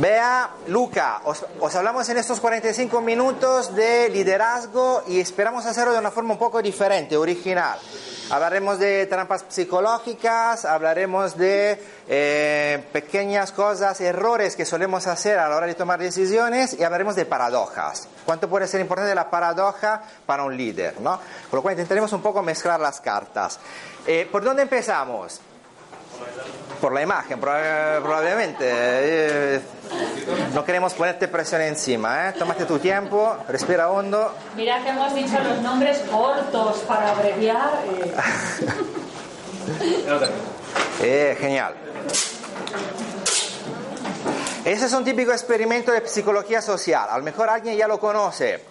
Vea, Luca, os, os, hablamos en estos 45 minutos de liderazgo y esperamos hacerlo de una forma un poco diferente, original. Hablaremos de trampas psicológicas, hablaremos de eh, pequeñas cosas, errores que solemos hacer a la hora de tomar decisiones y hablaremos de paradojas. ¿Cuánto puede ser importante la paradoja para un líder? ¿no? Por lo cual intentaremos un poco mezclar las cartas. Eh, ¿Por dónde empezamos? Por la imagen, probablemente. Eh, no queremos ponerte presión encima, ¿eh? Tómate tu tiempo, respira hondo. Mira que hemos dicho los nombres cortos para abreviar. Eh. genial. Ese es un típico experimento de psicología social. A lo mejor alguien ya lo conoce.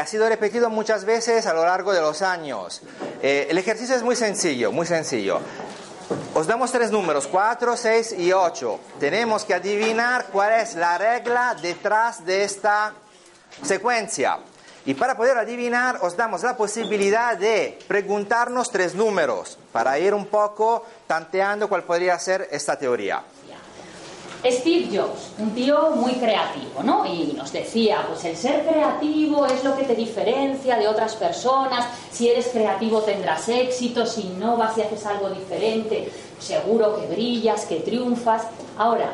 ha sido repetido muchas veces a lo largo de los años. el ejercicio es muy sencillo, muy sencillo. Os damos tres números, 4, 6 y 8. Tenemos que adivinar cuál es la regla detrás de esta secuencia. Y para poder adivinar, os damos la posibilidad de preguntarnos tres números para ir un poco tanteando cuál podría ser esta teoría. Steve Jobs, un tío muy creativo, ¿no? Y nos decía, pues el ser creativo es lo que te diferencia de otras personas, si eres creativo tendrás éxito, si innovas y haces algo diferente, seguro que brillas, que triunfas. Ahora,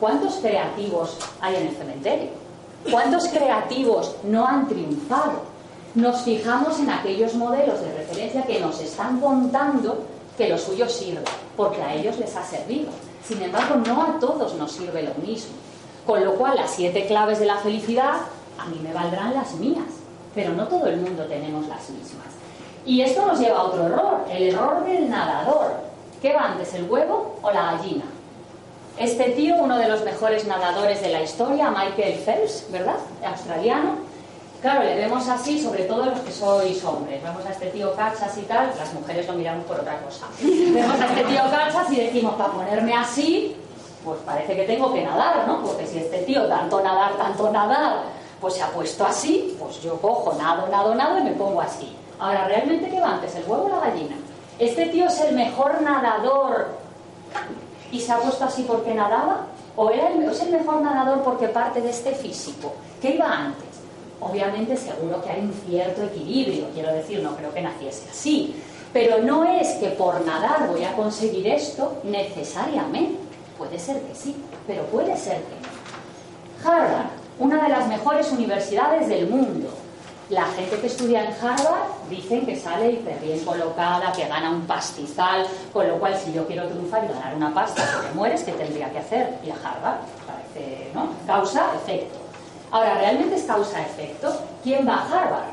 ¿cuántos creativos hay en el cementerio? ¿Cuántos creativos no han triunfado? Nos fijamos en aquellos modelos de referencia que nos están contando que lo suyo sirve, porque a ellos les ha servido sin embargo, no a todos nos sirve lo mismo. Con lo cual, las siete claves de la felicidad a mí me valdrán las mías, pero no todo el mundo tenemos las mismas. Y esto nos lleva a otro error, el error del nadador. ¿Qué va antes, el huevo o la gallina? Este tío, uno de los mejores nadadores de la historia, Michael Phelps, ¿verdad? Australiano, Claro, le vemos así, sobre todo los que sois hombres. Vemos a este tío cachas y tal, las mujeres lo miramos por otra cosa. Vemos a este tío cachas y decimos, para ponerme así, pues parece que tengo que nadar, ¿no? Porque si este tío tanto nadar, tanto nadar, pues se ha puesto así, pues yo cojo, nado, nado, nado y me pongo así. Ahora, ¿realmente qué va antes, el huevo o la gallina? ¿Este tío es el mejor nadador y se ha puesto así porque nadaba? ¿O era es el mejor nadador porque parte de este físico? ¿Qué iba antes? Obviamente seguro que hay un cierto equilibrio, quiero decir, no creo que naciese así, pero no es que por nadar voy a conseguir esto necesariamente. Puede ser que sí, pero puede ser que no. Harvard, una de las mejores universidades del mundo. La gente que estudia en Harvard dicen que sale hiper bien colocada, que gana un pastizal, con lo cual si yo quiero triunfar y ganar una pasta, me mueres, ¿qué tendría que hacer? Ir a Harvard, parece, ¿no? Causa, efecto. Ahora, ¿realmente es causa-efecto? ¿Quién va a Harvard?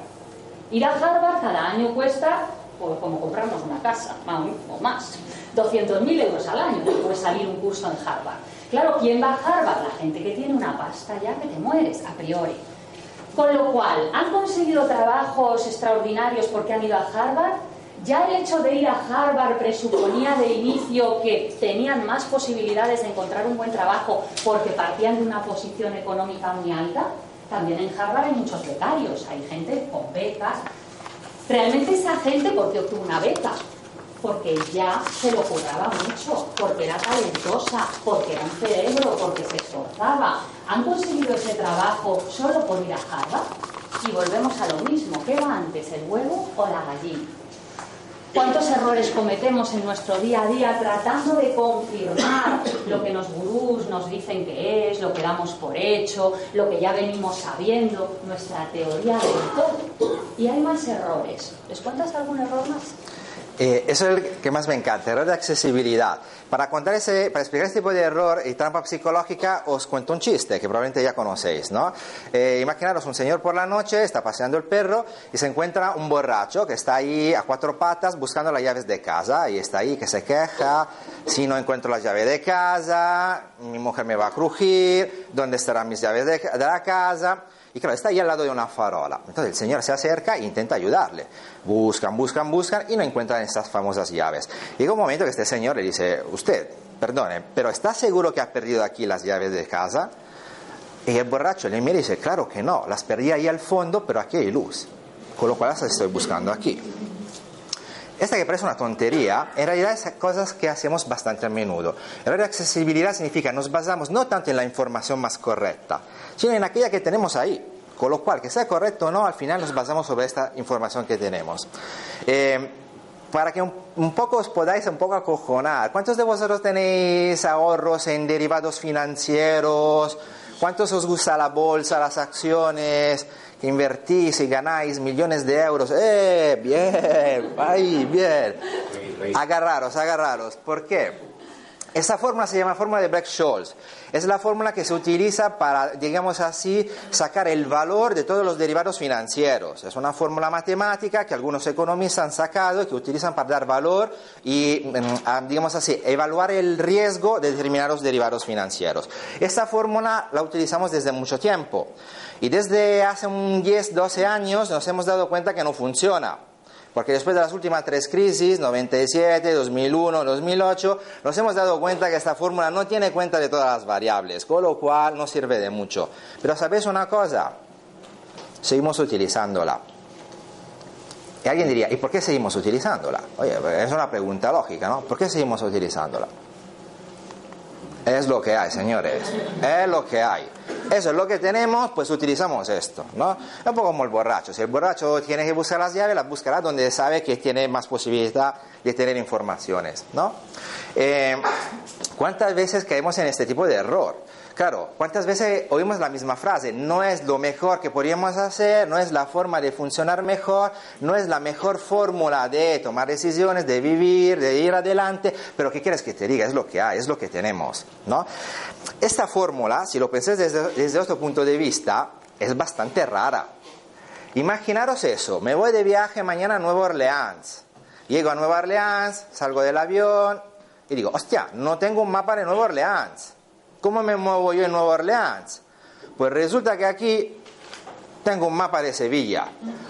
Ir a Harvard cada año cuesta como comprarnos una casa, o más. 200.000 euros al año puede salir un curso en Harvard. Claro, ¿quién va a Harvard? La gente que tiene una pasta ya que te mueres, a priori. Con lo cual, ¿han conseguido trabajos extraordinarios porque han ido a Harvard? Ya el hecho de ir a Harvard presuponía de inicio que tenían más posibilidades de encontrar un buen trabajo porque partían de una posición económica muy alta. También en Harvard hay muchos becarios, hay gente con becas. Realmente esa gente, ¿por qué obtuvo una beca? Porque ya se lo curraba mucho, porque era talentosa, porque era un cerebro, porque se esforzaba. ¿Han conseguido ese trabajo solo por ir a Harvard? Y volvemos a lo mismo, ¿qué va antes, el huevo o la gallina? ¿Cuántos errores cometemos en nuestro día a día tratando de confirmar lo que los gurús nos dicen que es, lo que damos por hecho, lo que ya venimos sabiendo, nuestra teoría del todo? Y hay más errores. ¿Les cuentas algún error más? Eh, eso es el que más me encanta, error de accesibilidad. Para, contar ese, para explicar este tipo de error y trampa psicológica, os cuento un chiste que probablemente ya conocéis. ¿no? Eh, imaginaros un señor por la noche, está paseando el perro y se encuentra un borracho que está ahí a cuatro patas buscando las llaves de casa y está ahí que se queja. Si no encuentro las llaves de casa, mi mujer me va a crujir, ¿dónde estarán mis llaves de, de la casa? Y claro, está ahí al lado de una farola. Entonces el señor se acerca e intenta ayudarle. Buscan, buscan, buscan y no encuentran estas famosas llaves. Llega un momento que este señor le dice, usted, perdone, pero ¿está seguro que ha perdido aquí las llaves de casa? Y el borracho le mira y dice, claro que no, las perdí ahí al fondo, pero aquí hay luz. Con lo cual las estoy buscando aquí. Esta que parece una tontería, en realidad es cosas que hacemos bastante a menudo. El de accesibilidad significa nos basamos no tanto en la información más correcta, sino en aquella que tenemos ahí. Con lo cual, que sea correcto o no, al final nos basamos sobre esta información que tenemos. Eh, para que un, poco os podáis un poco acojonar, ¿cuántos de vosotros tenéis ahorros en derivados financieros? ¿Cuántos os gusta la bolsa, las acciones? Invertís y ganáis millones de euros, ¡eh! Bien, ahí, bien. Agarraros, agarraros. ¿Por qué? Esa fórmula se llama fórmula de Black-Scholes. Es la fórmula que se utiliza para, digamos así, sacar el valor de todos los derivados financieros. Es una fórmula matemática que algunos economistas han sacado y que utilizan para dar valor y, mm, digamos así, evaluar el riesgo de determinados derivados financieros. Esta fórmula la utilizamos desde mucho tiempo. Y desde hace un 10, 12 años nos hemos dado cuenta que no funciona. Porque después de las últimas tres crisis, 97, 2001, 2008, nos hemos dado cuenta que esta fórmula no tiene cuenta de todas las variables, con lo cual no sirve de mucho. Pero ¿sabéis una cosa? Seguimos utilizándola. Y alguien diría, ¿y por qué seguimos utilizándola? Oye, es una pregunta lógica, ¿no? ¿Por qué seguimos utilizándola? Es lo que hay, señores. Es lo que hay. Eso es lo que tenemos, pues utilizamos esto, ¿no? Es un poco como el borracho. Si el borracho tiene que buscar las llaves, las buscará donde sabe que tiene más posibilidad de tener informaciones, ¿no? Eh, ¿Cuántas veces caemos en este tipo de error? Claro, ¿cuántas veces oímos la misma frase? No es lo mejor que podríamos hacer, no es la forma de funcionar mejor, no es la mejor fórmula de tomar decisiones, de vivir, de ir adelante, pero ¿qué quieres que te diga? Es lo que hay, es lo que tenemos, ¿no? Esta fórmula, si lo pensáis desde, desde otro punto de vista, es bastante rara. Imaginaros eso, me voy de viaje mañana a Nueva Orleans. Llego a Nueva Orleans, salgo del avión y digo, hostia, no tengo un mapa de Nueva Orleans. ¿Cómo me muevo yo en Nueva Orleans? Pues resulta que aquí tengo un mapa de Sevilla.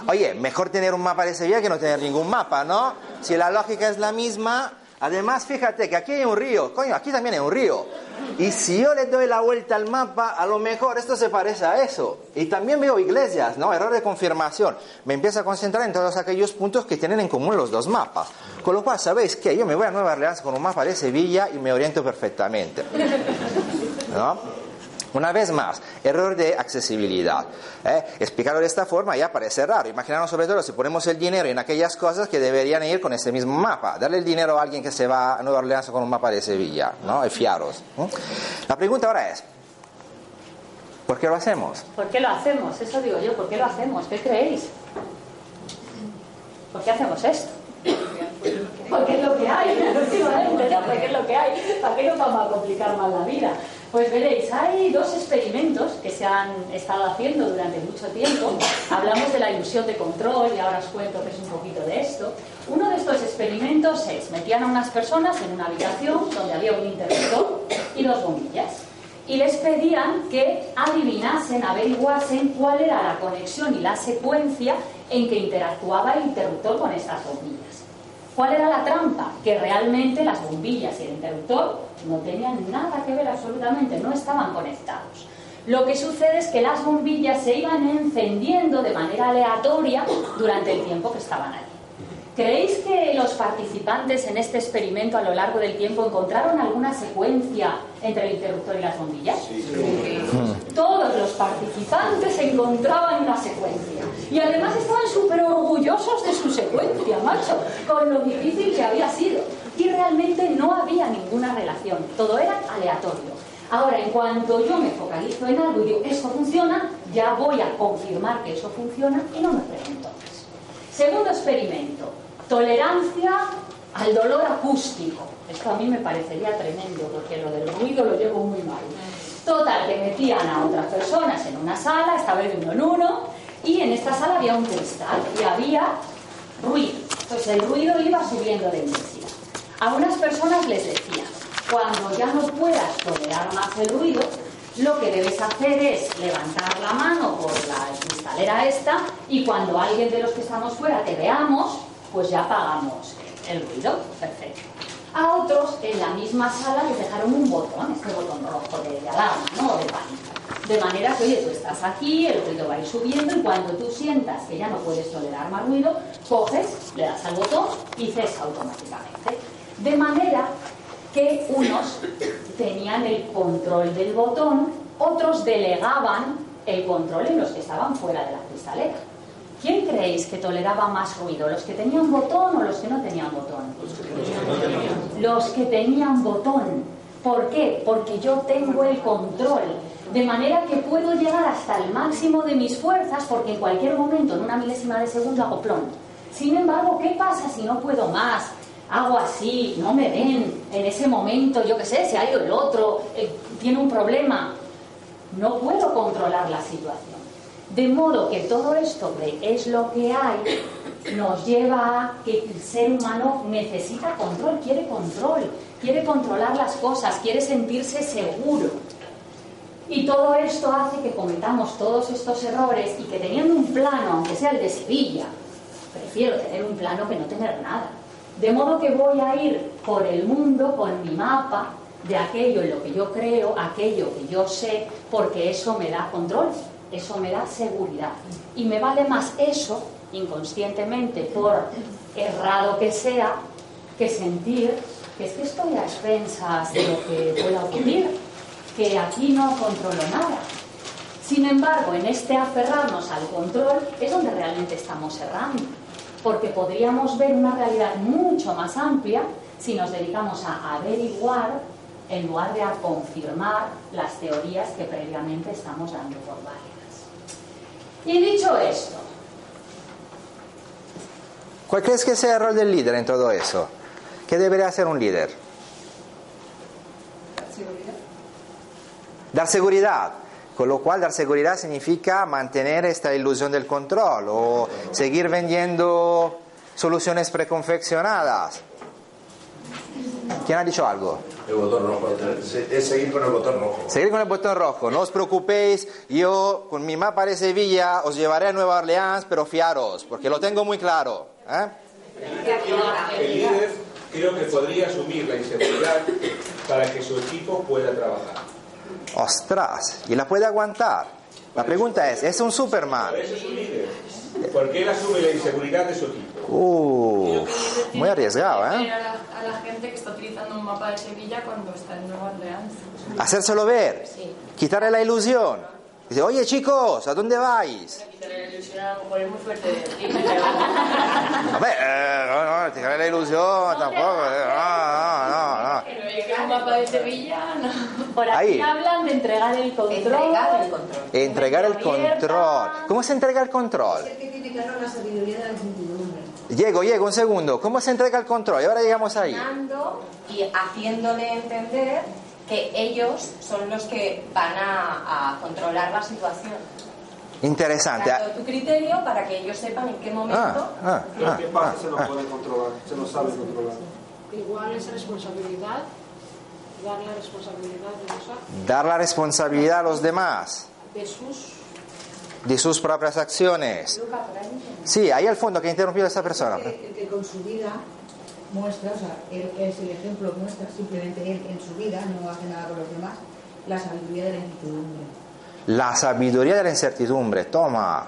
Oye, mejor tener un mapa de Sevilla que no tener ningún mapa, ¿no? Si la lógica es la misma, además fíjate que aquí hay un río, coño, aquí también hay un río. Y si yo le doy la vuelta al mapa, a lo mejor esto se parece a eso. Y también veo iglesias, ¿no? Error de confirmación. Me empiezo a concentrar en todos aquellos puntos que tienen en común los dos mapas. Con lo cual, ¿sabéis qué? Yo me voy a Nueva Orleans con un mapa de Sevilla y me oriento perfectamente. ¿no? Una vez más, error de accesibilidad. ¿eh? Explicarlo de esta forma ya parece raro. Imaginaros sobre todo si ponemos el dinero en aquellas cosas que deberían ir con ese mismo mapa. Darle el dinero a alguien que se va a Nueva Orleans con un mapa de Sevilla, ¿no? Y fiaros. La pregunta ahora es, ¿por qué lo hacemos? ¿Por qué lo hacemos? Eso digo yo, ¿por qué lo hacemos? ¿Qué creéis? ¿Por qué hacemos esto? Porque es lo que hay, ¿no? Porque es lo que hay. ¿Para qué nos vamos a complicar más la vida? Pues veréis, hay dos experimentos que se han estado haciendo durante mucho tiempo. Hablamos de la ilusión de control y ahora os cuento que es un poquito de esto. Uno de estos experimentos es, metían a unas personas en una habitación donde había un interruptor y dos bombillas. Y les pedían que adivinasen, averiguasen cuál era la conexión y la secuencia en que interactuaba el interruptor con estas bombillas. ¿Cuál era la trampa? Que realmente las bombillas y el interruptor no tenían nada que ver absolutamente, no estaban conectados. Lo que sucede es que las bombillas se iban encendiendo de manera aleatoria durante el tiempo que estaban allí. ¿Creéis que los participantes en este experimento a lo largo del tiempo encontraron alguna secuencia entre el interruptor y las bombillas? Sí. Todos los participantes encontraban una secuencia. Y además estaban súper orgullosos de su secuencia, macho, con lo difícil que había sido. Y realmente no había ninguna relación, todo era aleatorio. Ahora, en cuanto yo me focalizo en algo y digo, esto funciona, ya voy a confirmar que eso funciona y no me pregunto. Segundo experimento, tolerancia al dolor acústico. Esto a mí me parecería tremendo, porque lo del ruido lo llevo muy mal. Total, que metían a otras personas en una sala, esta vez de uno en uno, y en esta sala había un cristal y había ruido. Entonces el ruido iba subiendo de intensidad. A unas personas les decían, cuando ya no puedas tolerar más el ruido, lo que debes hacer es levantar la mano por la cristalera esta y cuando alguien de los que estamos fuera te veamos, pues ya apagamos el ruido. Perfecto. A otros en la misma sala les dejaron un botón, este botón rojo de, alarma, ¿no? de pánico. De manera que, oye, tú estás aquí, el ruido va a ir subiendo y cuando tú sientas que ya no puedes tolerar más ruido, coges, le das al botón y cesa automáticamente. De manera que unos tenían el control del botón, otros delegaban el control en los que estaban fuera de la cristalera. ¿Quién creéis que toleraba más ruido? ¿Los que tenían botón o los que no tenían botón? Los que tenían botón. ¿Por qué? Porque yo tengo el control. De manera que puedo llegar hasta el máximo de mis fuerzas porque en cualquier momento, en una milésima de segundo, hago plon. Sin embargo, ¿qué pasa si no puedo más? Hago así, no me ven, en ese momento, yo qué sé, se ha ido el otro, eh, tiene un problema. No puedo controlar la situación. De modo que todo esto de es lo que hay nos lleva a que el ser humano necesita control, quiere control, quiere controlar las cosas, quiere sentirse seguro. Y todo esto hace que cometamos todos estos errores y que teniendo un plano, aunque sea el de Sevilla, prefiero tener un plano que no tener nada. De modo que voy a ir por el mundo con mi mapa de aquello en lo que yo creo, aquello que yo sé, porque eso me da control eso me da seguridad. Y me vale más eso, inconscientemente, por errado que sea, que sentir que es que estoy a expensas de lo que pueda ocurrir, que aquí no controlo nada. Sin embargo, en este aferrarnos al control es donde realmente estamos errando, porque podríamos ver una realidad mucho más amplia si nos dedicamos a averiguar en lugar de a confirmar las teorías que previamente estamos dando por válidas. Y dicho esto. ¿Cuál crees que sea el rol del líder en todo eso? ¿Qué debería hacer un líder? Seguridad. Dar seguridad. Con lo cual dar seguridad significa mantener esta ilusión del control o seguir vendiendo soluciones preconfeccionadas. ¿Quién ha dicho algo? El botón rojo. Es seguir con el botón rojo. Seguir con el botón rojo. No os preocupéis. Yo, con mi mapa de Sevilla, os llevaré a Nueva Orleans, pero fiaros, porque lo tengo muy claro. ¿eh? El líder creo que podría asumir la inseguridad para que su equipo pueda trabajar. Ostras, y la puede aguantar. La pregunta es, ¿es un Superman? Eso es un líder. Porque él asume la inseguridad de su equipo. Uh, muy arriesgado, ¿eh? A la, gente que está utilizando un mapa de Sevilla cuando está en Nueva Orleans. Hacérselo ver, sí. quitarle la ilusión. Dice, oye chicos, ¿a dónde vais? Quitarle la ilusión a lo mejor es muy fuerte. a ver, eh, no, no, quitarle la ilusión tampoco. Eh, no, no, no. no. Mapa de Sevilla, no. Por aquí Ahí. hablan de entregar el control. Entregar el control. Entregar el control. ¿Cómo se entrega el control? la sabiduría de la incertidumbre. Llego, llego, un segundo. ¿Cómo se entrega el control? Y ahora llegamos ahí. Y haciéndole entender que ellos son los que van a, controlar la situación. Interesante. Dando tu criterio para que ellos sepan en qué momento. Ah, ah, ¿Qué parte ah, se lo ah. puede controlar? Se lo sabe controlar. Igual es responsabilidad. Dar la responsabilidad de Dar la responsabilidad a los demás. De sus de sus propias acciones. Sí, ahí al fondo que ha interrumpido esta persona. El que, con su vida muestra, o sea, él es el ejemplo, muestra simplemente él en su vida, no hace nada con los demás, la sabiduría de la incertidumbre. La sabiduría de la incertidumbre, toma.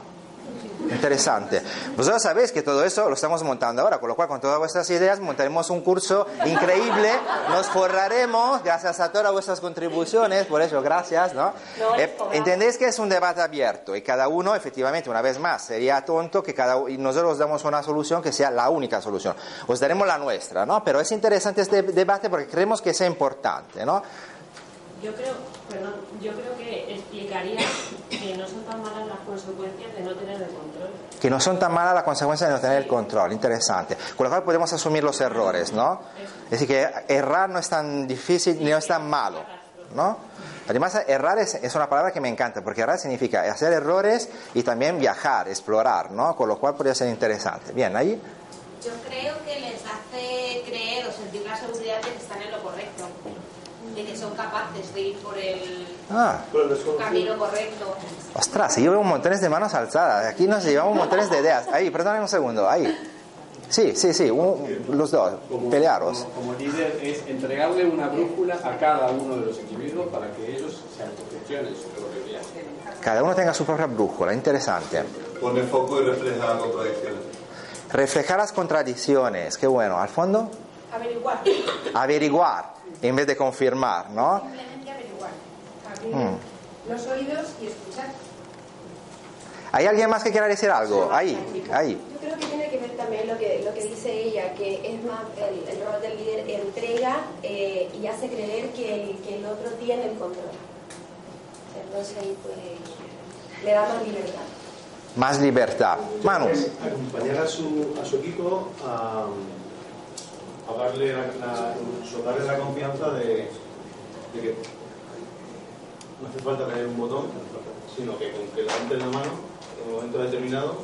Interesante. Vosotros sabéis que todo eso lo estamos montando ahora, con lo cual con todas vuestras ideas montaremos un curso increíble, nos forraremos, gracias a todas vuestras contribuciones, por eso gracias, ¿no? Eh, Entendéis que es un debate abierto y cada uno, efectivamente, una vez más, sería tonto que cada y nosotros damos una solución que sea la única solución. Os daremos la nuestra, ¿no? Pero es interesante este debate porque creemos que es importante, ¿no? Yo creo, perdón, yo creo que explicaría que no son tan malas las consecuencias de no tener el control. Que no son tan malas las consecuencias de no tener el control, interesante. Con lo cual podemos asumir los errores, ¿no? Es decir, que errar no es tan difícil ni no es tan malo, ¿no? Además, errar es, es, una palabra que me encanta, porque errar significa hacer errores y también viajar, explorar, ¿no? Con lo cual podría ser interesante. Bien, ahí. Yo creo que les hace creer o sentir la seguridad de que son capaces de ir por el Ah, camino correcto. ostras, yo veo montones de manos alzadas. Aquí nos llevamos montones de ideas. Ahí, perdóname un segundo, ahí. Sí, sí, sí, un- los dos, pelearos. Como, como líder es entregarle una brújula a cada uno de los individuos para que ellos se autogestionen su propio viaje. Cada uno tenga su propia brújula, interesante. Pone foco y refleja las contradicciones. Reflejar las contradicciones, qué bueno. Al fondo, Averiguar. averiguar en vez de confirmar, ¿no? Simplemente averiguar. Mm. Abrir los oídos y escuchar. ¿Hay alguien más que quiera decir algo? Ahí, ahí. Yo creo que tiene que ver también lo que, lo que dice ella, que es más el, el rol del líder entrega eh, y hace creer que el, que el otro tiene el control. Entonces ahí pues le da más libertad. Más libertad. Manu. acompañar a su, a su equipo a, a darle la, la- darle la confianza de, de que no hace falta tener un botón, sino que con que la gente en la mano, en un momento determinado,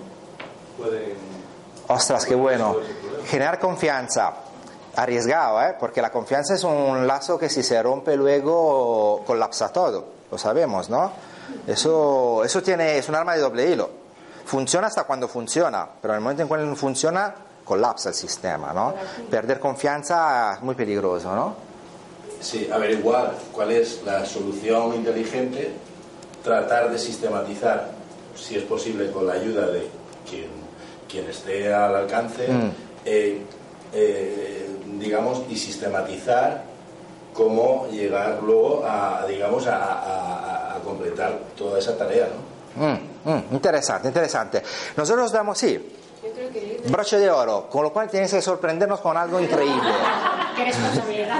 pueden... Ostras, qué bueno. Generar confianza. Arriesgado, ¿eh? Porque la confianza es un lazo que si se rompe luego colapsa todo. Lo sabemos, ¿no? Eso, eso tiene, es un arma de doble hilo. Funciona hasta cuando funciona, pero en el momento en que no funciona, colapsa el sistema, ¿no? Perder confianza es muy peligroso, ¿no? Sí, averiguar cuál es la solución inteligente, tratar de sistematizar, si es posible, con la ayuda de quien, quien esté al alcance, Mm. eh, eh, digamos, y sistematizar cómo llegar luego a, digamos, a, a- a- a completar toda esa tarea, ¿no? Mm, mm, interesante, interesante. Nosotros damos, sí, Que broche de oro, con lo cual tienes que sorprendernos con algo increíble. qué responsabilidad.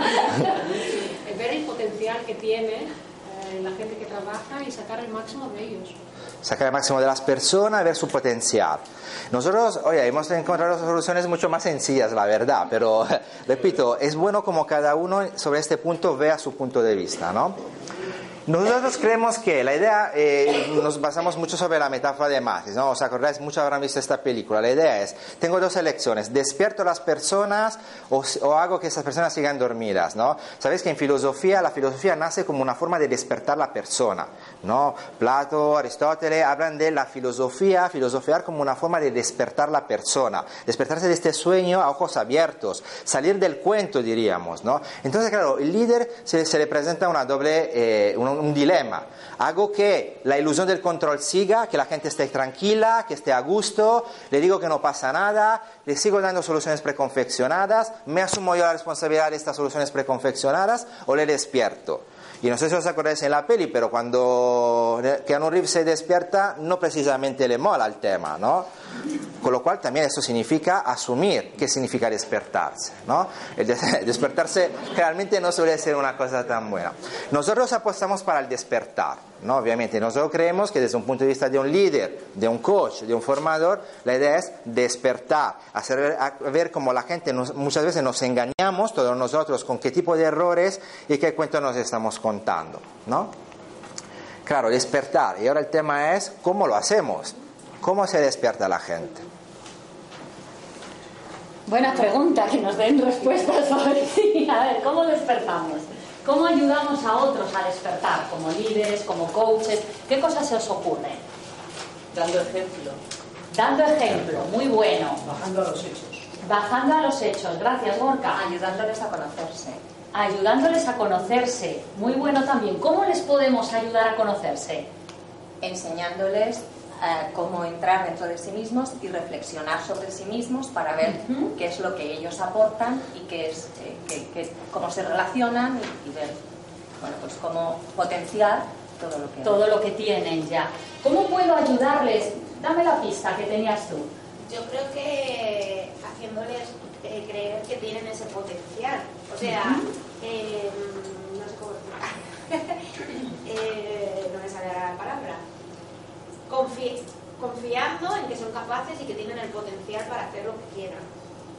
ver el potencial que tiene eh, la gente que trabaja y sacar el máximo de ellos. sacar el máximo de las personas ver su potencial. Nosotros, oye, hemos encontrado soluciones mucho más sencillas, la verdad, pero repito, es bueno como cada uno sobre este punto vea su punto de vista, ¿no? Nosotros creemos que la idea, eh, nos basamos mucho sobre la metáfora de Matrix, ¿no? ¿Os acordáis? Muchos habrán visto esta película. La idea es, tengo dos elecciones, despierto a las personas o, o hago que esas personas sigan dormidas, ¿no? Sabéis que en filosofía, la filosofía nace como una forma de despertar la persona, ¿no? Plato, Aristóteles hablan de la filosofía, filosofiar como una forma de despertar la persona, despertarse de este sueño a ojos abiertos, salir del cuento, diríamos, ¿no? Entonces, claro, el líder se, se le presenta una doble, eh, un, un dilema. Hago que la ilusión del control siga, que la gente esté tranquila, que esté a gusto, le digo que no pasa nada, le sigo dando soluciones preconfeccionadas, me asumo yo la responsabilidad de estas soluciones preconfeccionadas o le despierto. Y no sé si os acordáis en la peli, pero cuando Keanu Reeves se despierta, no precisamente le mola el tema, ¿no? Con lo cual también eso significa asumir qué significa despertarse, ¿no? El des- despertarse realmente no suele ser una cosa tan buena. Nosotros apostamos para el despertar, ¿no? Obviamente, nosotros creemos que desde un punto de vista de un líder, de un coach, de un formador, la idea es despertar, hacer ver- cómo la gente nos- muchas veces nos engañamos, todos nosotros, con qué tipo de errores y qué cuento nos estamos contando, ¿no? Claro, despertar. Y ahora el tema es cómo lo hacemos, cómo se despierta la gente. Buena pregunta, que nos den respuestas sobre sí. A ver, ¿cómo despertamos? ¿Cómo ayudamos a otros a despertar? Como líderes, como coaches. ¿Qué cosas se os ocurre? Dando ejemplo. Dando ejemplo, muy bueno. Bajando a los hechos. Bajando a los hechos. Gracias, Gorka. Ayudándoles a conocerse. Ayudándoles a conocerse. Muy bueno también. ¿Cómo les podemos ayudar a conocerse? enseñándoles eh, cómo entrar dentro de sí mismos y reflexionar sobre sí mismos para ver qué es lo que ellos aportan y qué es, eh, cómo se relacionan y, y ver bueno, pues cómo potenciar todo lo que Todo lo que tienen ya. ¿Cómo puedo ayudarles? Dame la pista que tenías tú. Yo creo que haciéndoles eh, creer que tienen ese potencial. O sea, eh, no sé cómo explicar. Eh, no me sale la palabra. Confi- confiando en que son capaces y que tienen el potencial para hacer lo que quieran.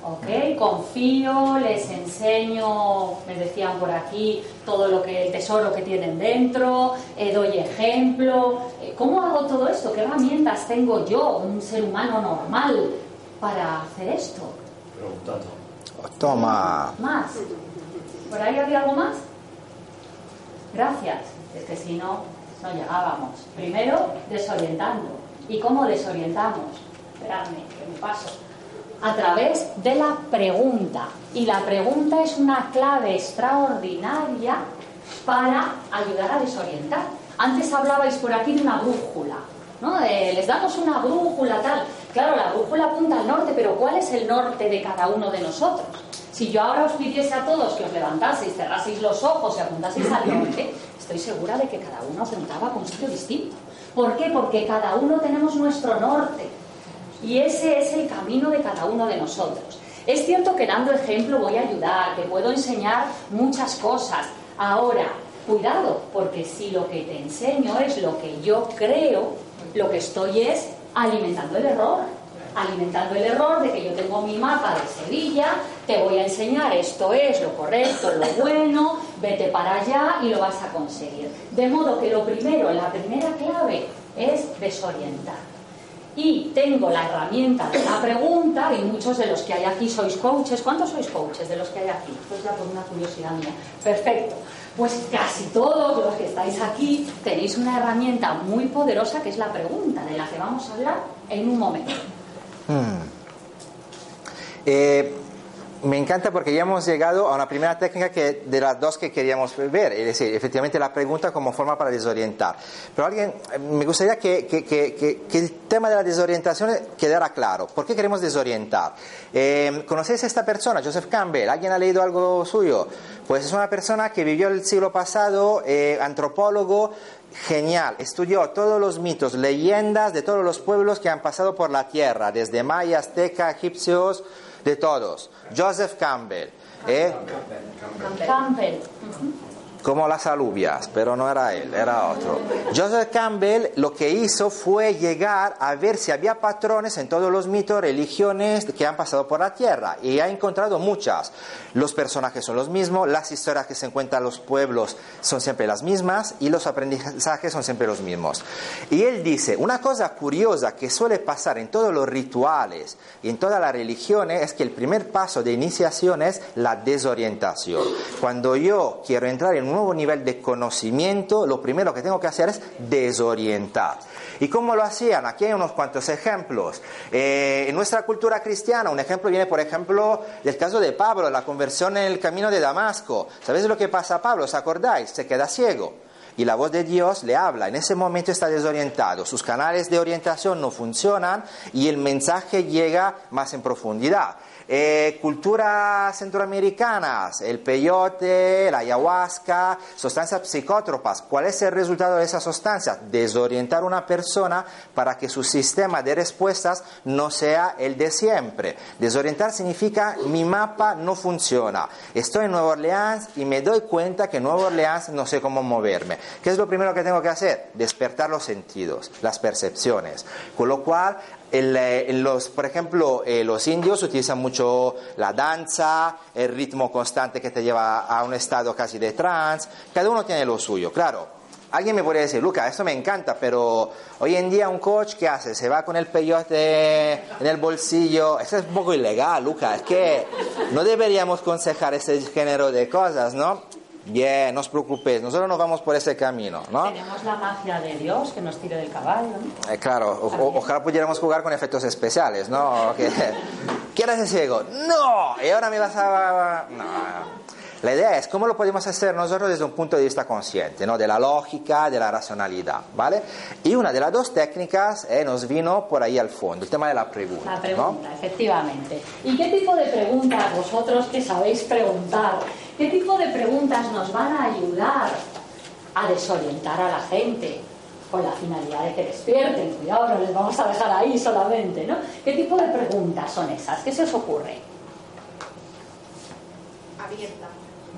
Ok, confío, les enseño, me decían por aquí, todo lo que, el tesoro que tienen dentro, eh, doy ejemplo. Eh, ¿Cómo hago todo esto? ¿Qué herramientas tengo yo, un ser humano normal, para hacer esto? Preguntando. Toma. ¿Más? ¿Por ahí había algo más? Gracias, es que si no, no llegábamos. Primero, desorientando. ¿Y cómo desorientamos? Esperadme, que me paso. A través de la pregunta. Y la pregunta es una clave extraordinaria para ayudar a desorientar. Antes hablabais por aquí de una brújula, ¿no? les damos una brújula tal. Claro, la brújula apunta al norte, pero ¿cuál es el norte de cada uno de nosotros? Si yo ahora os pidiese a todos que os levantaseis, cerraseis los ojos y apuntaseis al norte, estoy segura de que cada uno apuntaba con un sitio distinto. ¿Por qué? Porque cada uno tenemos nuestro norte. Y ese es el camino de cada uno de nosotros. Es cierto que dando ejemplo voy a ayudar, que puedo enseñar muchas cosas. Ahora, cuidado, porque si lo que te enseño es lo que yo creo, lo que estoy es alimentando el error. Alimentando el error de que yo tengo mi mapa de Sevilla, te voy a enseñar esto es lo correcto, lo bueno, vete para allá y lo vas a conseguir. De modo que lo primero, la primera clave es desorientar y tengo la herramienta de la pregunta, y muchos de los que hay aquí sois coaches. ¿Cuántos sois coaches de los que hay aquí? Pues ya por una curiosidad mía. Perfecto. Pues casi todos los que estáis aquí tenéis una herramienta muy poderosa que es la pregunta, de la que vamos a hablar en un momento. Hmm. Eh, me encanta porque ya hemos llegado a una primera técnica que de las dos que queríamos ver, es decir, efectivamente la pregunta como forma para desorientar. Pero alguien, me gustaría que el tema de la desorientación quedara claro. ¿Por qué queremos desorientar? Eh, ¿Conocéis a esta persona, Joseph Campbell? ¿Alguien ha leído algo suyo? Pues es una persona que vivió el siglo pasado, eh, antropólogo, genial. Estudió todos los mitos, leyendas de todos los pueblos que han pasado por la tierra, desde mayas, azteca, egipcios, de todos. Joseph Campbell. ¿eh? Campbell como las alubias, pero no era él, era otro. Joseph Campbell lo que hizo fue llegar a ver si había patrones en todos los mitos, religiones que han pasado por la tierra y ha encontrado muchas. Los personajes son los mismos, las historias que se encuentran en los pueblos son siempre las mismas y los aprendizajes son siempre los mismos. Y él dice, una cosa curiosa que suele pasar en todos los rituales y en todas las religiones es que el primer paso de iniciación es la desorientación. Cuando yo quiero entrar en un nuevo nivel de conocimiento, lo primero que tengo que hacer es desorientar. ¿Y cómo lo hacían? Aquí hay unos cuantos ejemplos. Eh, en nuestra cultura cristiana, un ejemplo viene, por ejemplo, del caso de Pablo, la conversión en el camino de Damasco. ¿Sabéis lo que pasa a Pablo? ¿Os acordáis? Se queda ciego y la voz de Dios le habla. En ese momento está desorientado, sus canales de orientación no funcionan y el mensaje llega más en profundidad. Eh, culturas centroamericanas, el peyote, la ayahuasca, sustancias psicótropas. ¿Cuál es el resultado de esas sustancias? Desorientar a una persona para que su sistema de respuestas no sea el de siempre. Desorientar significa mi mapa no funciona. Estoy en Nueva Orleans y me doy cuenta que en Nueva Orleans no sé cómo moverme. ¿Qué es lo primero que tengo que hacer? Despertar los sentidos, las percepciones. Con lo cual los, por ejemplo, eh, los indios utilizan mucho la danza, el ritmo constante que te lleva a un estado casi de trance. Cada uno tiene lo suyo, claro. Alguien me podría decir, Luca, esto me encanta, pero hoy en día un coach, ¿qué hace? Se va con el peyote en el bolsillo. Eso es un poco ilegal, Luca. Es que no deberíamos aconsejar ese género de cosas, ¿no? Bien, no os preocupéis, nosotros nos vamos por ese camino, ¿no? Tenemos la magia de Dios que nos tire del caballo. Eh, claro, ojalá pudiéramos jugar con efectos especiales, ¿no? ¿Quieres ser ciego? ¡No! Y ahora me vas a... No. La idea es cómo lo podemos hacer nosotros desde un punto de vista consciente, ¿no? de la lógica, de la racionalidad. ¿vale? Y una de las dos técnicas eh, nos vino por ahí al fondo, el tema de la pregunta. La pregunta, efectivamente. ¿Y qué tipo de preguntas vosotros que sabéis preguntar ¿Qué tipo de preguntas nos van a ayudar a desorientar a la gente? Con la finalidad de que despierten, cuidado, no les vamos a dejar ahí solamente, ¿no? ¿Qué tipo de preguntas son esas? ¿Qué se os ocurre? Abierta.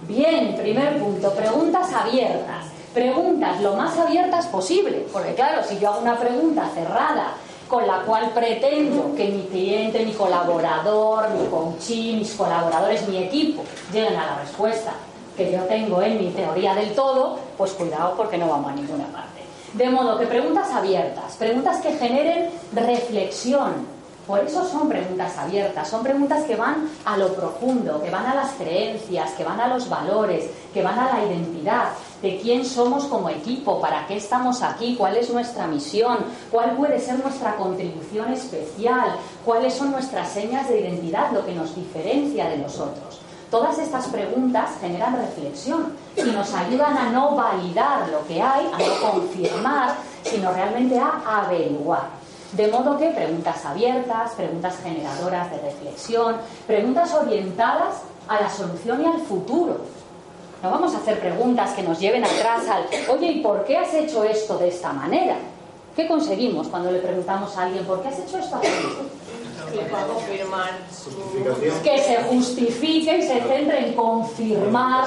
Bien, primer punto, preguntas abiertas. Preguntas lo más abiertas posible, porque claro, si yo hago una pregunta cerrada con la cual pretendo que mi cliente, mi colaborador, mi coachee, mis colaboradores, mi equipo lleguen a la respuesta que yo tengo en mi teoría del todo, pues cuidado porque no vamos a ninguna parte. De modo que preguntas abiertas, preguntas que generen reflexión. Por eso son preguntas abiertas, son preguntas que van a lo profundo, que van a las creencias, que van a los valores, que van a la identidad, de quién somos como equipo, para qué estamos aquí, cuál es nuestra misión, cuál puede ser nuestra contribución especial, cuáles son nuestras señas de identidad, lo que nos diferencia de nosotros. Todas estas preguntas generan reflexión y nos ayudan a no validar lo que hay, a no confirmar, sino realmente a averiguar. De modo que preguntas abiertas, preguntas generadoras de reflexión, preguntas orientadas a la solución y al futuro. No vamos a hacer preguntas que nos lleven atrás al, oye, ¿y por qué has hecho esto de esta manera? ¿Qué conseguimos cuando le preguntamos a alguien, ¿por qué has hecho esto así? Que se justifique y se centre en confirmar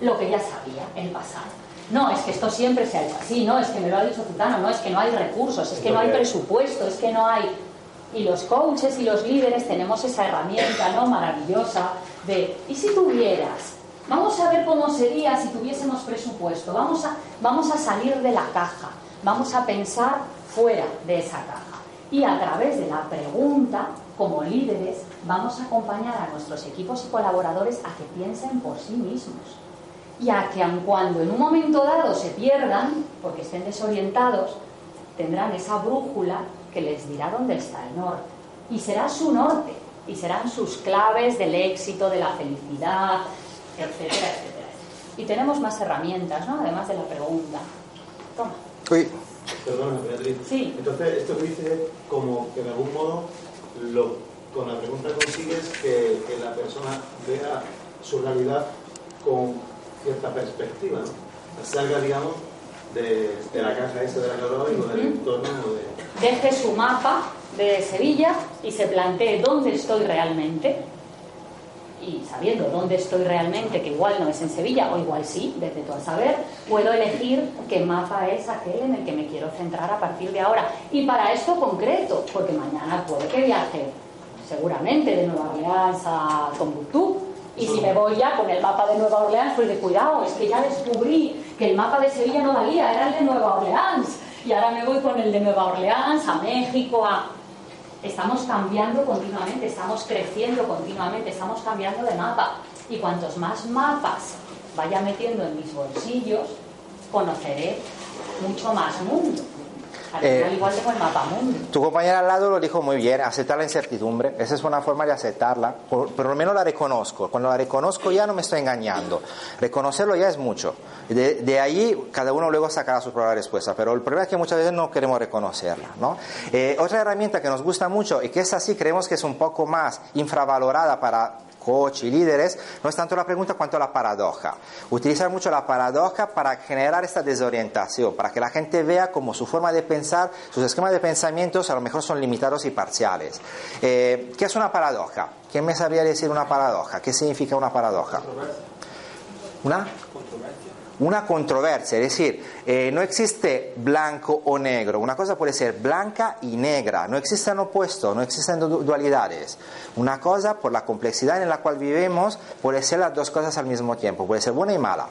lo que ya sabía, el pasado. No, es que esto siempre se ha hecho así, no, es que me lo ha dicho Tutano, no, es que no hay recursos, es que no hay presupuesto, es que no hay... Y los coaches y los líderes tenemos esa herramienta, ¿no? Maravillosa de, ¿y si tuvieras? Vamos a ver cómo sería si tuviésemos presupuesto, vamos a, vamos a salir de la caja, vamos a pensar fuera de esa caja. Y a través de la pregunta, como líderes, vamos a acompañar a nuestros equipos y colaboradores a que piensen por sí mismos y a que aun cuando en un momento dado se pierdan, porque estén desorientados, tendrán esa brújula que les dirá dónde está el norte. Y será su norte, y serán sus claves del éxito, de la felicidad, etcétera, etcétera. Y tenemos más herramientas, ¿no? Además de la pregunta. Toma. Uy. Perdona, Beatriz. Sí. Entonces, esto que dice como que de algún modo lo, con la pregunta consigues que, que la persona vea su realidad con cierta perspectiva, ¿no? Salga, digamos, de, de, la caja esa de la calor y del entorno de... Deje su mapa de Sevilla y se plantee dónde estoy realmente y sabiendo dónde estoy realmente, que igual no es en Sevilla o igual sí, desde tu al saber, puedo elegir qué mapa es aquel en el que me quiero centrar a partir de ahora. Y para esto concreto, porque mañana puede que viaje seguramente de Nueva Orleans a Tombuctú y si me voy ya con el mapa de Nueva Orleans, pues de cuidado, es que ya descubrí que el mapa de Sevilla no valía, era el de Nueva Orleans. Y ahora me voy con el de Nueva Orleans, a México, a... Estamos cambiando continuamente, estamos creciendo continuamente, estamos cambiando de mapa. Y cuantos más mapas vaya metiendo en mis bolsillos, conoceré mucho más mundo. Eh, igual tengo el mapa mundo. Tu compañera al lado lo dijo muy bien, aceptar la incertidumbre, esa es una forma de aceptarla, por, por, lo menos la reconozco, cuando la reconozco ya no me estoy engañando, reconocerlo ya es mucho, de, de ahí cada uno luego sacará su propia respuesta, pero el problema es que muchas veces no queremos reconocerla. ¿no? Eh, otra herramienta que nos gusta mucho y que es así, creemos que es un poco más infravalorada para coach y líderes, no es tanto la pregunta cuanto la paradoja. Utilizar mucho la paradoja para generar esta desorientación, para que la gente vea como su forma de pensar, sus esquemas de pensamientos a lo mejor son limitados y parciales. Eh, ¿Qué es una paradoja? ¿Quién me sabría decir una paradoja? ¿Qué significa una paradoja? ¿Una? Una controversia, es decir, eh, no existe blanco o negro, una cosa puede ser blanca y negra, no existen opuestos, no existen dualidades. Una cosa, por la complejidad en la cual vivimos, puede ser las dos cosas al mismo tiempo, puede ser buena y mala.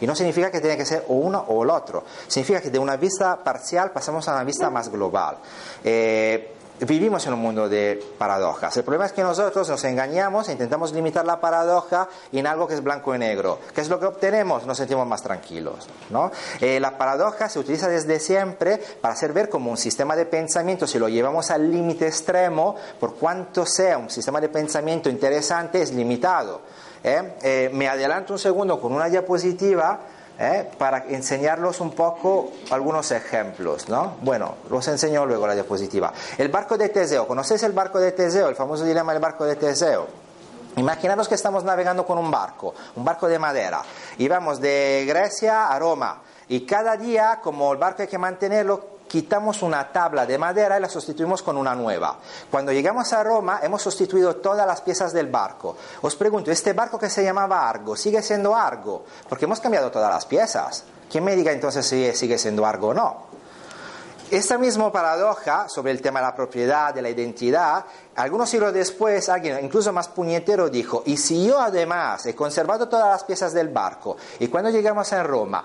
Y no significa que tiene que ser o uno o el otro, significa que de una vista parcial pasamos a una vista más global. Eh, vivimos en un mundo de paradojas. El problema es que nosotros nos engañamos e intentamos limitar la paradoja en algo que es blanco y negro. ¿Qué es lo que obtenemos? Nos sentimos más tranquilos. ¿no? Eh, la paradoja se utiliza desde siempre para hacer ver como un sistema de pensamiento, si lo llevamos al límite extremo, por cuanto sea un sistema de pensamiento interesante, es limitado. ¿eh? Eh, me adelanto un segundo con una diapositiva ¿eh? para enseñarlos un poco algunos ejemplos, ¿no? Bueno, los enseño luego la diapositiva. El barco de Teseo, ¿conocéis el barco de Teseo? El famoso dilema del barco de Teseo. Imaginaros que estamos navegando con un barco, un barco de madera, y vamos de Grecia a Roma, y cada día, como el barco hay que mantenerlo, quitamos una tabla de madera y la sustituimos con una nueva. Cuando llegamos a Roma hemos sustituido todas las piezas del barco. Os pregunto, ¿este barco que se llamaba Argo sigue siendo Argo? Porque hemos cambiado todas las piezas. ¿Quién me diga entonces si sigue siendo Argo o no? Esta misma paradoja sobre el tema de la propiedad, de la identidad, algunos siglos después, alguien incluso más puñetero dijo, y si yo además he conservado todas las piezas del barco, y cuando llegamos a Roma,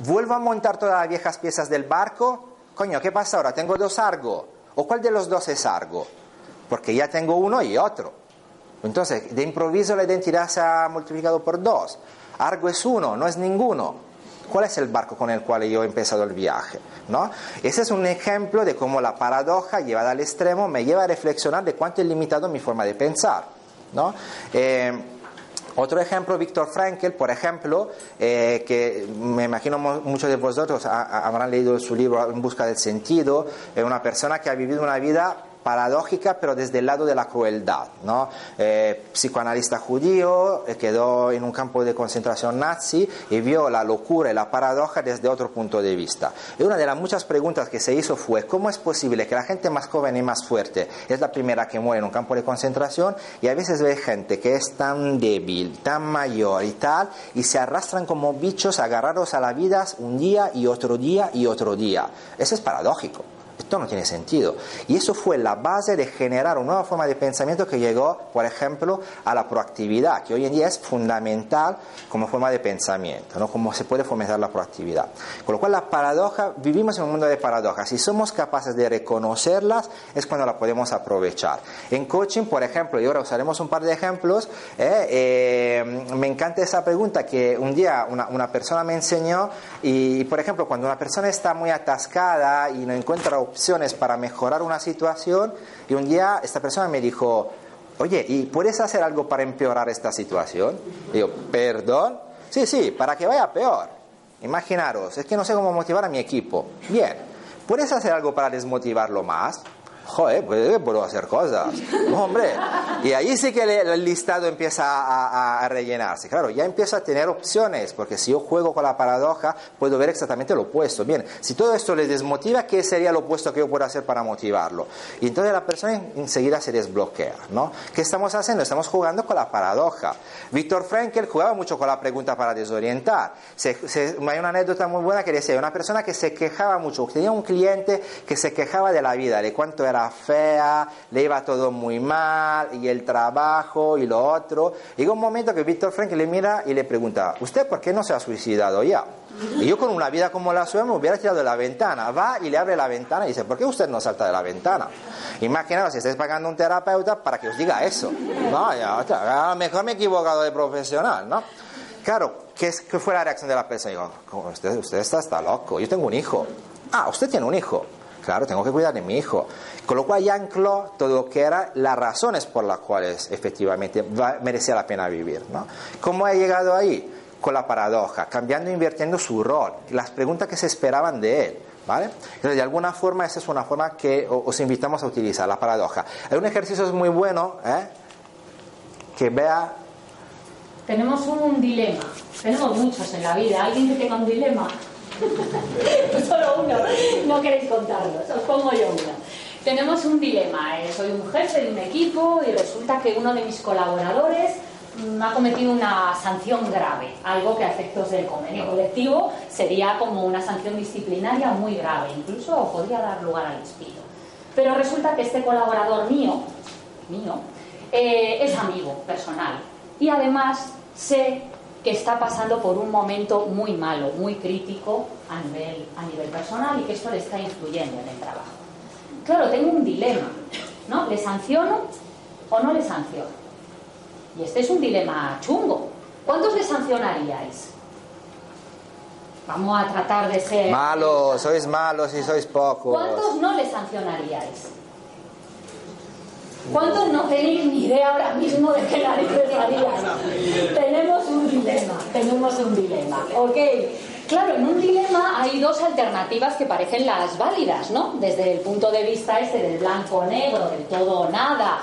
vuelvo a montar todas las viejas piezas del barco, coño, ¿qué pasa ahora? Tengo dos Argo. ¿O cuál de los dos es Argo? porque ya tengo uno y otro. Entonces, de improviso la identidad se ha multiplicado por dos. Algo es uno, no es ninguno. ¿Cuál es el barco con el cual yo he empezado el viaje? ¿no? Ese es un ejemplo de cómo la paradoja llevada al extremo me lleva a reflexionar de cuánto he limitado mi forma de pensar. ¿no? Eh, otro ejemplo, Víctor Frankel, por ejemplo, eh, que me imagino muchos de vosotros habrán leído su libro En busca del sentido, es una persona que ha vivido una vida paradójica, pero desde el lado de la crueldad. ¿no? Eh, psicoanalista judío, eh, quedó en un campo de concentración nazi y vio la locura y la paradoja desde otro punto de vista. Y una de las muchas preguntas que se hizo fue, ¿cómo es posible que la gente más joven y más fuerte es la primera que muere en un campo de concentración y a veces ve gente que es tan débil, tan mayor y tal, y se arrastran como bichos agarrados a la vida un día y otro día y otro día? Eso es paradójico. Esto no tiene sentido. Y eso fue la base de generar una nueva forma de pensamiento que llegó, por ejemplo, a la proactividad, que hoy en día es fundamental como forma de pensamiento, ¿no? Cómo se puede fomentar la proactividad. Con lo cual, la paradoja, vivimos en un mundo de paradojas. Si somos capaces de reconocerlas, es cuando la podemos aprovechar. En coaching, por ejemplo, y ahora usaremos un par de ejemplos, ¿eh? Eh, me encanta esa pregunta que un día una, persona me enseñó, y, por ejemplo, cuando una persona está muy atascada y no encuentra opciones para mejorar una situación y un día esta persona me dijo, oye, ¿y puedes hacer algo para empeorar esta situación? Y yo, perdón, sí, sí, para que vaya peor. Imaginaros, es que no sé cómo motivar a mi equipo. Bien, ¿puedes hacer algo para desmotivarlo más? Joder, pues puedo hacer cosas. Hombre, y ahí sí que el listado empieza a, rellenarse. Claro, ya empiezo a tener opciones, porque si yo juego con la paradoja, puedo ver exactamente lo opuesto. Bien, si todo esto le desmotiva, ¿qué sería lo opuesto que yo puedo hacer para motivarlo? Y entonces la persona enseguida se desbloquea, ¿no? ¿Qué estamos haciendo? Estamos jugando con la paradoja. Víctor Frankel jugaba mucho con la pregunta para desorientar. hay una anécdota muy buena que decía, una persona que se quejaba mucho, tenía un cliente que se quejaba de la vida, de cuánto era fea, le iba todo muy mal, y el trabajo y lo otro. Llega un momento que Víctor Frank le mira y le pregunta, ¿usted por qué no se ha suicidado ya? Y yo con una vida como la suya me hubiera tirado de la ventana. Va y le abre la ventana y dice, ¿por qué usted no salta de la ventana? Imaginaos si estáis pagando un terapeuta para que os diga eso. A lo mejor me he equivocado de profesional, ¿no? Claro, ¿qué, fue la reacción de la persona? Digo, usted, usted está, está loco, yo tengo un hijo. Ah, usted tiene un hijo. Claro, tengo que cuidar de mi hijo. Con lo cual ya ancló todo lo que eran las razones por las cuales efectivamente merecía la pena vivir. ¿no? ¿Cómo ha llegado ahí? Con la paradoja, cambiando e invirtiendo su rol, las preguntas que se esperaban de él. ¿Vale? Entonces, de alguna forma, esa es una forma que os invitamos a utilizar, la paradoja. Hay un ejercicio muy bueno, ¿eh? que vea... Tenemos un dilema, tenemos muchos en la vida. ¿Alguien que tenga un dilema? Solo uno, no queréis contarlos, os pongo yo uno. Tenemos un dilema, eh, soy un jefe de un equipo y resulta que uno de mis colaboradores ha cometido una sanción grave, algo que a efectos del convenio colectivo sería como una sanción disciplinaria muy grave, incluso podría dar lugar al despido. Pero resulta que este colaborador mío, mío, eh, es amigo personal y además sé que está pasando por un momento muy malo, muy crítico a nivel, a nivel personal y que esto le está influyendo en el trabajo. Claro, tengo un dilema, ¿no? ¿Le sanciono o no le sanciono? Y este es un dilema chungo. ¿Cuántos le sancionaríais? Vamos a tratar de ser... Malos, sois malos y sois pocos. ¿Cuántos no le sancionaríais? ¿Cuántos no tenéis ni idea ahora mismo de qué narices haríais? tenemos un dilema, tenemos un dilema, ¿ok? Claro, en un dilema hay dos alternativas que parecen las válidas, ¿no? Desde el punto de vista este del blanco-negro, del todo o nada,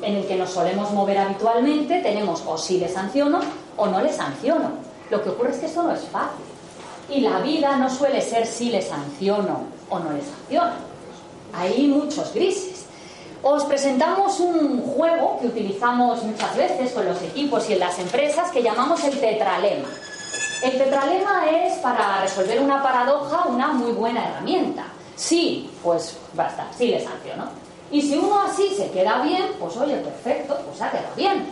en el que nos solemos mover habitualmente, tenemos o sí le sanciono o no le sanciono. Lo que ocurre es que esto no es fácil. Y la vida no suele ser si le sanciono o no le sanciono. Hay muchos grises. Os presentamos un juego que utilizamos muchas veces con los equipos y en las empresas que llamamos el tetralema. El tetralema es para resolver una paradoja una muy buena herramienta. Sí, pues basta, sí le sanciono. Y si uno así se queda bien, pues oye, perfecto, pues ha quedado bien.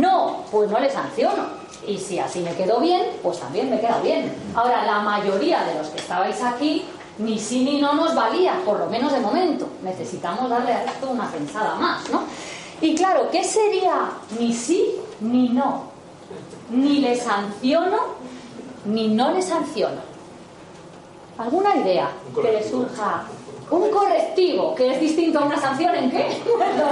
No, pues no le sanciono. Y si así me quedo bien, pues también me queda bien. Ahora, la mayoría de los que estabais aquí ni sí ni no nos valía, por lo menos de momento. Necesitamos darle a esto una pensada más, ¿no? Y claro, ¿qué sería ni sí ni no? Ni le sanciono, ni no le sanciono. ¿Alguna idea que le surja? Un correctivo, que es distinto a una sanción, ¿en qué? Bueno,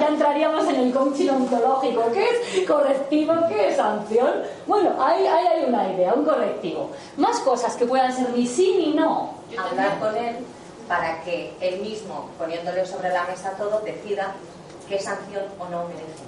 ya entraríamos en el coaching ontológico. ¿Qué es correctivo? ¿Qué es sanción? Bueno, ahí, ahí hay una idea, un correctivo. Más cosas que puedan ser ni sí ni no. Hablar con él para que él mismo, poniéndole sobre la mesa todo, decida qué sanción o no merece.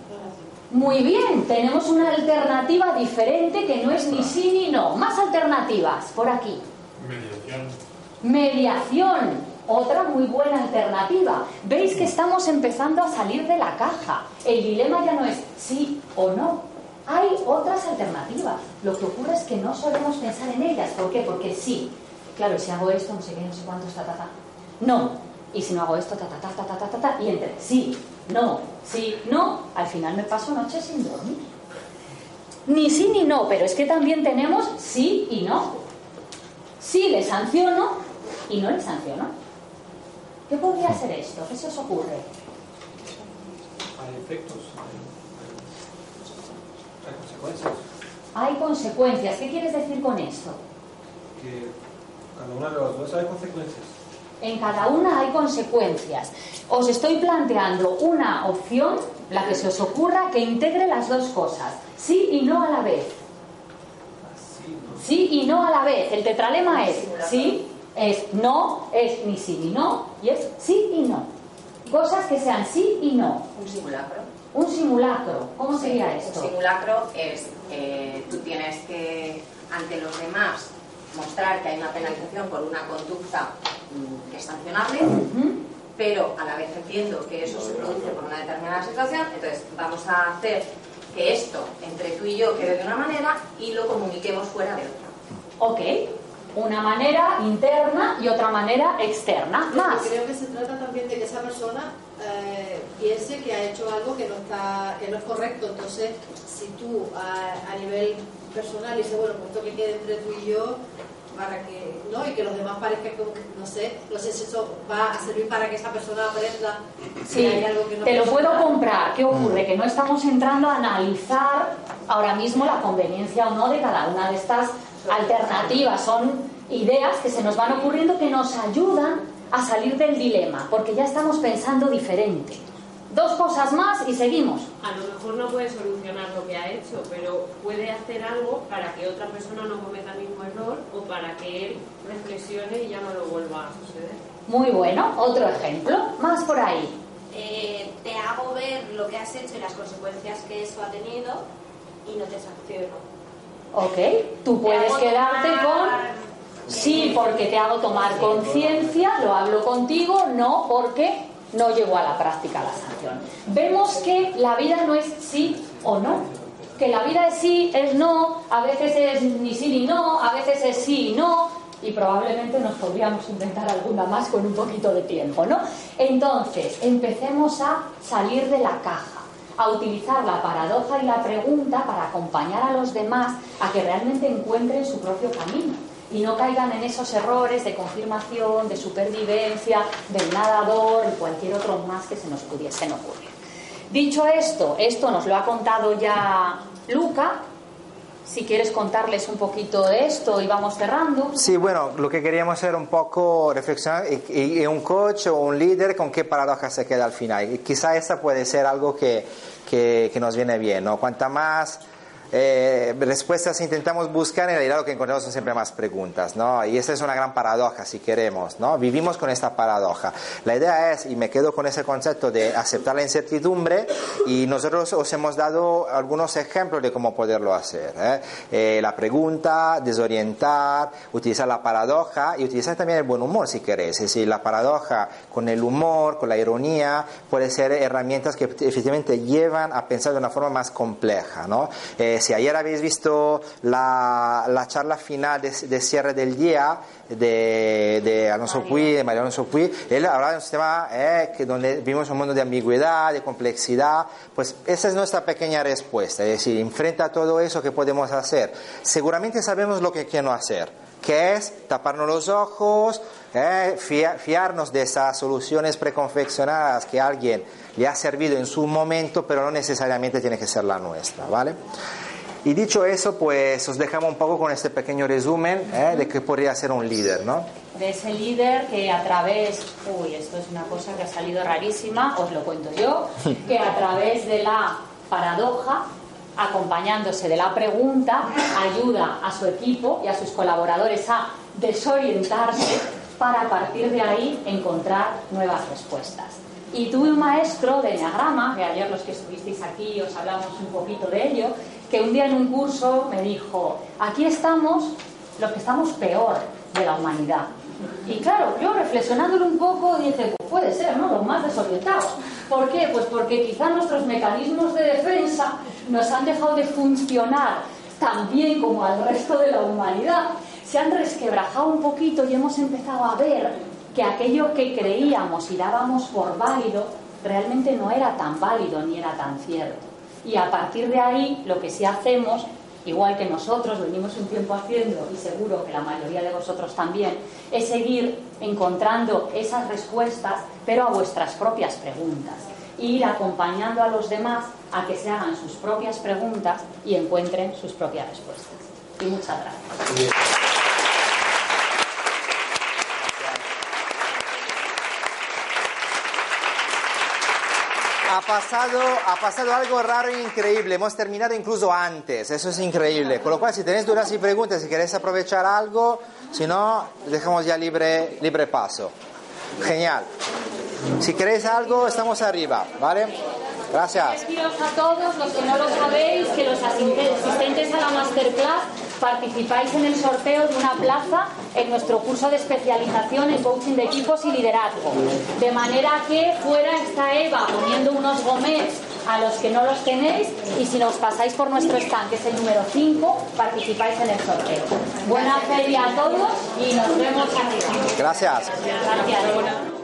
Muy bien, tenemos una alternativa diferente que no es ni sí ni no. Más alternativas, por aquí. Mediación. Mediación, otra muy buena alternativa. Veis que estamos empezando a salir de la caja. El dilema ya no es sí o no. Hay otras alternativas. Lo que ocurre es que no solemos pensar en ellas. ¿Por qué? Porque sí. Claro, si hago esto, no sé qué, no sé cuánto, ta, ta, ta. No. Y si no hago esto, ta, ta, ta, ta, ta, ta, ta, y entre sí, no, sí, no, al final me paso noches sin dormir. Ni sí ni no, pero es que también tenemos sí y no. Sí le sanciono y no le sanciono. ¿Qué podría ser esto? ¿Qué se os ocurre? Hay efectos, hay, hay consecuencias. Hay consecuencias. ¿Qué quieres decir con esto? Que cada una de las dos hay consecuencias. En cada una hay consecuencias. Os estoy planteando una opción, la que se os ocurra, que integre las dos cosas. Sí y no a la vez. Sí y no a la vez. El tetralema es sí, es no, es ni sí ni no, y es sí y no. Cosas que sean sí y no. Un simulacro. Un simulacro. ¿Cómo sería esto? Un simulacro es, eh, tú tienes que, ante los demás, mostrar que hay una penalización por una conducta mm, que es sancionable, pero a la vez entiendo que eso se produce por una determinada situación, entonces vamos a hacer que esto entre tú y yo quede de una manera y lo comuniquemos fuera de otra. Ok. Una manera interna y otra manera externa. Más. Creo que se trata también de que esa persona eh, piense que ha hecho algo que no está que no es correcto. Entonces, si tú a, a nivel personal dices, bueno, pues esto que quede entre tú y yo, para que, ¿no? Y que los demás parezcan como, que, no sé, no sé si eso va a servir para que esa persona aprenda si Sí, hay algo que no te lo puedo comprar. ¿Qué ocurre? Que no estamos entrando a analizar ahora mismo la conveniencia o no de cada una de estas alternativas. Son ideas que se nos van ocurriendo que nos ayudan a salir del dilema, porque ya estamos pensando diferente. Dos cosas más y seguimos. A lo mejor no puede solucionar lo que ha hecho, pero puede hacer algo para que otra persona no cometa el mismo error o para que él reflexione y ya no lo vuelva a suceder. Muy bueno. Otro ejemplo. Más por ahí. Eh, te hago ver lo que has hecho y las consecuencias que eso ha tenido y no te sanciono. Ok. Tú puedes quedarte con... Sí, porque te hago tomar conciencia, lo hablo contigo, no porque no llegó a la práctica la sanción. Vemos que la vida no es sí o no, que la vida es sí, es no, a veces es ni sí ni no, a veces es sí y no, y probablemente nos podríamos inventar alguna más con un poquito de tiempo, ¿no? Entonces, empecemos a salir de la caja, a utilizar la paradoja y la pregunta para acompañar a los demás a que realmente encuentren su propio camino y no caigan en esos errores de confirmación, de supervivencia, del nadador y cualquier otro más que se nos pudiesen ocurrir. Dicho esto, esto nos lo ha contado ya Luca. Si quieres contarles un poquito de esto y vamos cerrando. Sí, bueno, lo que queríamos era un poco reflexionar y, un coach o un líder con qué paradoja se queda al final. Y quizá esa puede ser algo que, que, que nos viene bien, ¿no? Cuanta más eh, respuestas intentamos buscar, en realidad lo que encontramos son siempre más preguntas, ¿no? Y esa es una gran paradoja, si queremos, ¿no? Vivimos con esta paradoja. La idea es, y me quedo con ese concepto de aceptar la incertidumbre, y nosotros os hemos dado algunos ejemplos de cómo poderlo hacer. ¿eh? Eh, la pregunta, desorientar, utilizar la paradoja y utilizar también el buen humor, si queréis. Es decir, la paradoja con el humor, con la ironía, puede ser herramientas que efectivamente llevan a pensar de una forma más compleja, ¿no? Eh, si ayer habéis visto la, la charla final de, de cierre del día de, de Alonso Puy, de María Alonso Puy, él hablaba de un sistema eh, que donde vivimos un mundo de ambigüedad, de complejidad, pues esa es nuestra pequeña respuesta, es decir, enfrenta a todo eso que podemos hacer. Seguramente sabemos lo que, no hacer, que es taparnos los ojos, eh, fia- fiarnos de esas soluciones preconfeccionadas que alguien le ha servido en su momento, pero no necesariamente tiene que ser la nuestra, ¿vale? Y dicho eso, pues os dejamos un poco con este pequeño resumen eh, de qué podría ser un líder, ¿no? de ese líder que a través, uy, esto es una cosa que ha salido rarísima, os lo cuento yo, que a través de la paradoja, acompañándose de la pregunta, ayuda a su equipo y a sus colaboradores a desorientarse para a partir de ahí encontrar nuevas respuestas. Y tuve un maestro de Enneagrama, que ayer los que estuvisteis aquí os hablamos un poquito de ello, que un día en un curso me dijo, aquí estamos los que estamos peor de la humanidad. Y claro, yo reflexionándolo un poco dije, pues puede ser, ¿no? Los más desorientados. ¿Por qué? Pues porque quizá nuestros mecanismos de defensa nos han dejado de funcionar tan bien como al resto de la humanidad. Se han resquebrajado un poquito y hemos empezado a ver que aquello que creíamos y dábamos por válido realmente no era tan válido ni era tan cierto. Y a partir de ahí, lo que sí hacemos igual que nosotros venimos un tiempo haciendo y seguro que la mayoría de vosotros también, es seguir encontrando esas respuestas, pero a vuestras propias preguntas. E ir acompañando a los demás a que se hagan sus propias preguntas y encuentren sus propias respuestas. Y muchas gracias. Ha pasado, ha pasado algo raro e increíble. Hemos terminado incluso antes. Eso es increíble. Con lo cual, si tenéis dudas y preguntas, si queréis aprovechar algo, si no, dejamos ya libre, libre paso. Genial. Si queréis algo, estamos arriba. ¿Vale? Gracias. Deciros a todos los que no lo sabéis que los asistentes a la masterclass participáis en el sorteo de una plaza en nuestro curso de especialización en coaching de equipos y liderazgo. De manera que fuera está Eva poniendo unos gomets a los que no los tenéis y si nos pasáis por nuestro stand, que es el número 5, participáis en el sorteo. Buena feria a todos y nos vemos arriba. Gracias. Gracias.